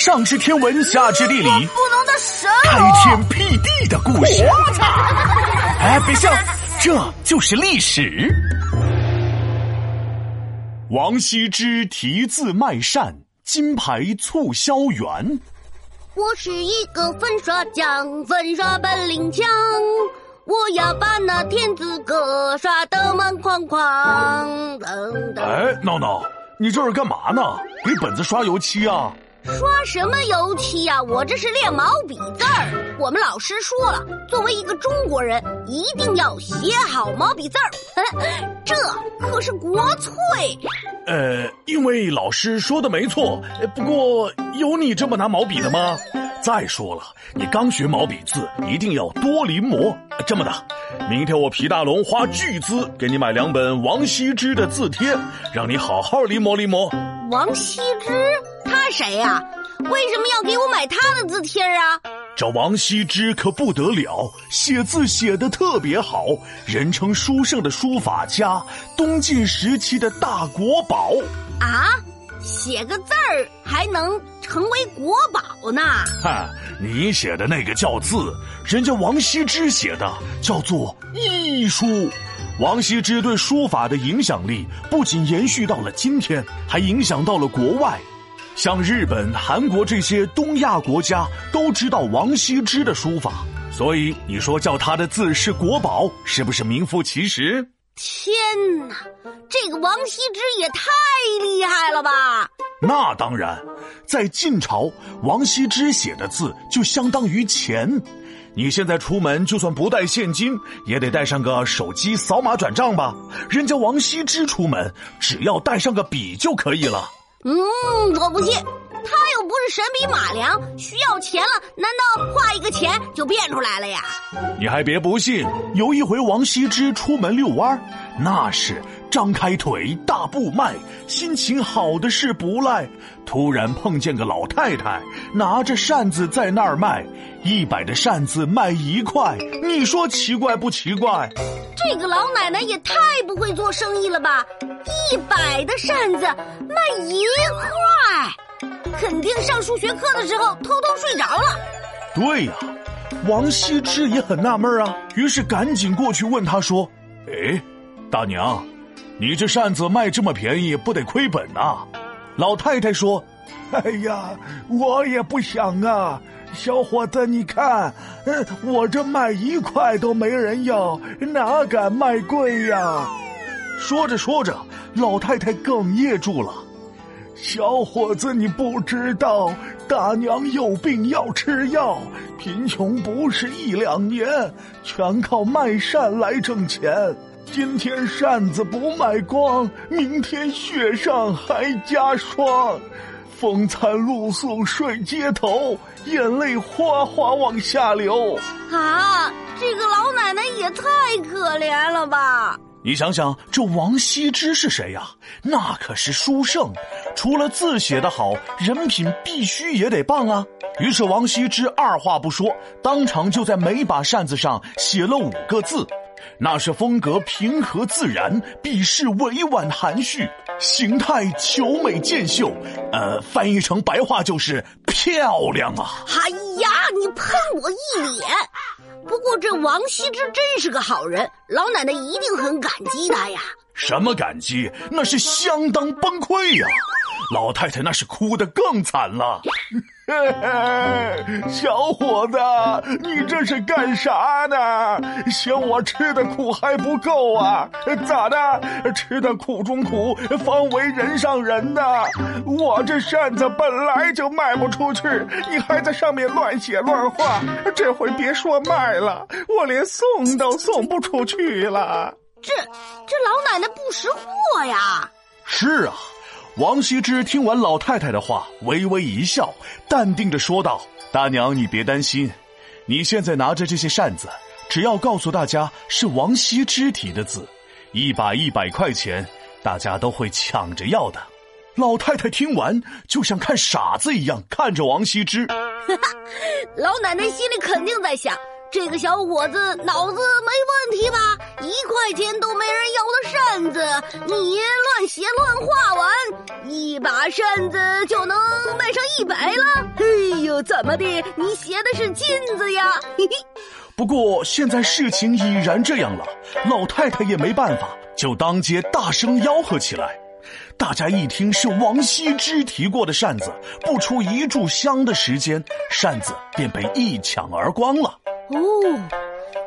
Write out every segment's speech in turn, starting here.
上知天文，下知地理，不能的神开天辟地的故事。哎，别笑，这就是历史。王羲之题字卖扇，金牌促销员。我是一个粉刷匠，粉刷本领强。我要把那天字格刷得满框框。哎，闹闹，你这是干嘛呢？给本子刷油漆啊？刷什么油漆呀？我这是练毛笔字儿。我们老师说了，作为一个中国人，一定要写好毛笔字儿。这可是国粹。呃，因为老师说的没错。不过，有你这么拿毛笔的吗？再说了，你刚学毛笔字，一定要多临摹。这么的，明天我皮大龙花巨资给你买两本王羲之的字帖，让你好好临摹临摹。王羲之。他谁呀？为什么要给我买他的字帖啊？这王羲之可不得了，写字写的特别好，人称书圣的书法家，东晋时期的大国宝。啊，写个字儿还能成为国宝呢？哈，你写的那个叫字，人家王羲之写的叫做艺术。王羲之对书法的影响力不仅延续到了今天，还影响到了国外。像日本、韩国这些东亚国家都知道王羲之的书法，所以你说叫他的字是国宝，是不是名副其实？天哪，这个王羲之也太厉害了吧！那当然，在晋朝，王羲之写的字就相当于钱。你现在出门就算不带现金，也得带上个手机扫码转账吧？人家王羲之出门只要带上个笔就可以了。嗯，我不信，他又不是神笔马良，需要钱了，难道画一个钱就变出来了呀？你还别不信，有一回王羲之出门遛弯儿，那是张开腿大步迈，心情好的是不赖。突然碰见个老太太，拿着扇子在那儿卖，一百的扇子卖一块，你说奇怪不奇怪？这个老奶奶也太不会做生意了吧！一百的扇子卖一块，肯定上数学课的时候偷偷睡着了。对呀，王羲之也很纳闷啊，于是赶紧过去问他说：“哎，大娘，你这扇子卖这么便宜，不得亏本呐？”老太太说：“哎呀，我也不想啊，小伙子，你看，嗯，我这卖一块都没人要，哪敢卖贵呀？”说着说着。老太太哽咽住了，小伙子，你不知道，大娘有病要吃药，贫穷不是一两年，全靠卖扇来挣钱。今天扇子不卖光，明天雪上还加霜，风餐露宿睡街头，眼泪哗哗往下流。啊，这个老奶奶也太可怜了吧！你想想，这王羲之是谁呀？那可是书圣，除了字写得好，人品必须也得棒啊。于是王羲之二话不说，当场就在每把扇子上写了五个字，那是风格平和自然，笔势委婉含蓄，形态求美见秀。呃，翻译成白话就是漂亮啊！哎呀，你喷我一脸。不过这王羲之真是个好人，老奶奶一定很感激他呀。什么感激？那是相当崩溃呀！老太太那是哭得更惨了。小伙子，你这是干啥呢？嫌我吃的苦还不够啊？咋的？吃的苦中苦，方为人上人呐？我这扇子本来就卖不出去，你还在上面乱写乱画，这回别说卖了，我连送都送不出去了。这这老奶奶不识货呀！是啊。王羲之听完老太太的话，微微一笑，淡定的说道：“大娘，你别担心，你现在拿着这些扇子，只要告诉大家是王羲之题的字，一把一百块钱，大家都会抢着要的。”老太太听完，就像看傻子一样看着王羲之。老奶奶心里肯定在想。这个小伙子脑子没问题吧？一块钱都没人要的扇子，你乱写乱画完，一把扇子就能卖上一百了？哦，怎么的？你写的是金子呀？嘿嘿。不过现在事情已然这样了，老太太也没办法，就当街大声吆喝起来。大家一听是王羲之提过的扇子，不出一炷香的时间，扇子便被一抢而光了。哦。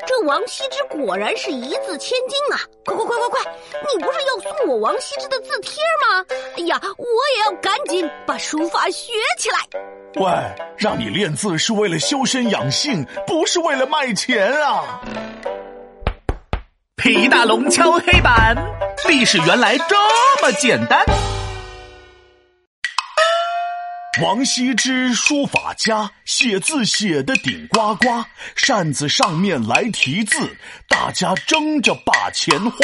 这王羲之果然是一字千金啊！快快快快快，你不是要送我王羲之的字帖吗？哎呀，我也要赶紧把书法学起来。喂，让你练字是为了修身养性，不是为了卖钱啊！皮大龙敲黑板，历史原来这么简单。王羲之书法家，写字写的顶呱呱，扇子上面来题字，大家争着把钱花。